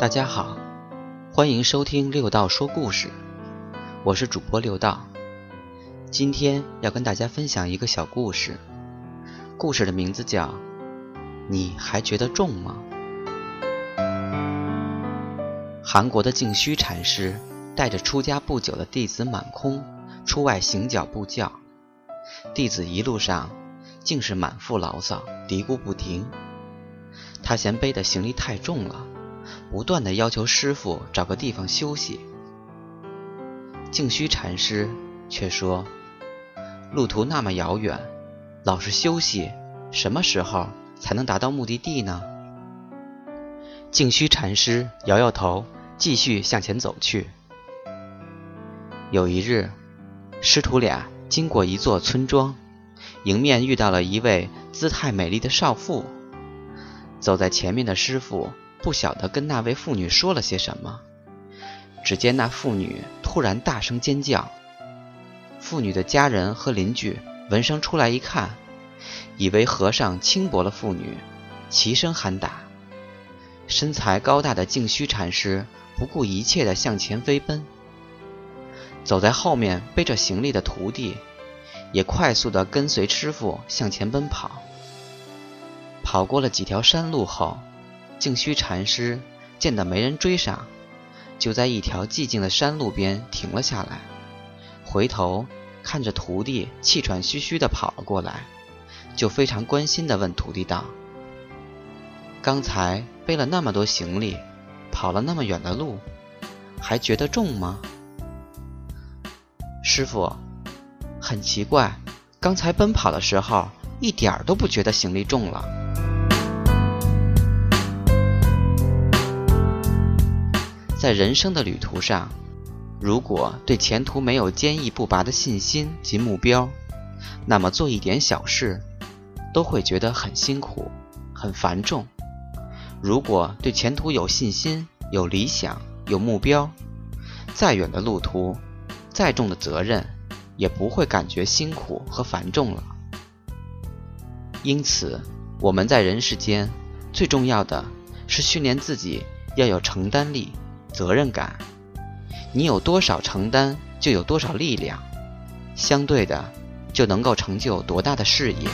大家好，欢迎收听六道说故事，我是主播六道。今天要跟大家分享一个小故事，故事的名字叫《你还觉得重吗》。韩国的净虚禅师带着出家不久的弟子满空出外行脚布教，弟子一路上竟是满腹牢骚，嘀咕不停。他嫌背的行李太重了，不断的要求师傅找个地方休息。净虚禅师却说：“路途那么遥远，老是休息，什么时候才能达到目的地呢？”净虚禅师摇摇头，继续向前走去。有一日，师徒俩经过一座村庄，迎面遇到了一位姿态美丽的少妇。走在前面的师傅不晓得跟那位妇女说了些什么，只见那妇女突然大声尖叫。妇女的家人和邻居闻声出来一看，以为和尚轻薄了妇女，齐声喊打。身材高大的净虚禅师不顾一切地向前飞奔。走在后面背着行李的徒弟也快速地跟随师傅向前奔跑。跑过了几条山路后，净虚禅师见到没人追上，就在一条寂静的山路边停了下来，回头看着徒弟气喘吁吁地跑了过来，就非常关心地问徒弟道：“刚才背了那么多行李，跑了那么远的路，还觉得重吗？”师傅，很奇怪，刚才奔跑的时候一点儿都不觉得行李重了。在人生的旅途上，如果对前途没有坚毅不拔的信心及目标，那么做一点小事都会觉得很辛苦、很繁重。如果对前途有信心、有理想、有目标，再远的路途、再重的责任，也不会感觉辛苦和繁重了。因此，我们在人世间最重要的是训练自己要有承担力。责任感，你有多少承担，就有多少力量，相对的，就能够成就多大的事业。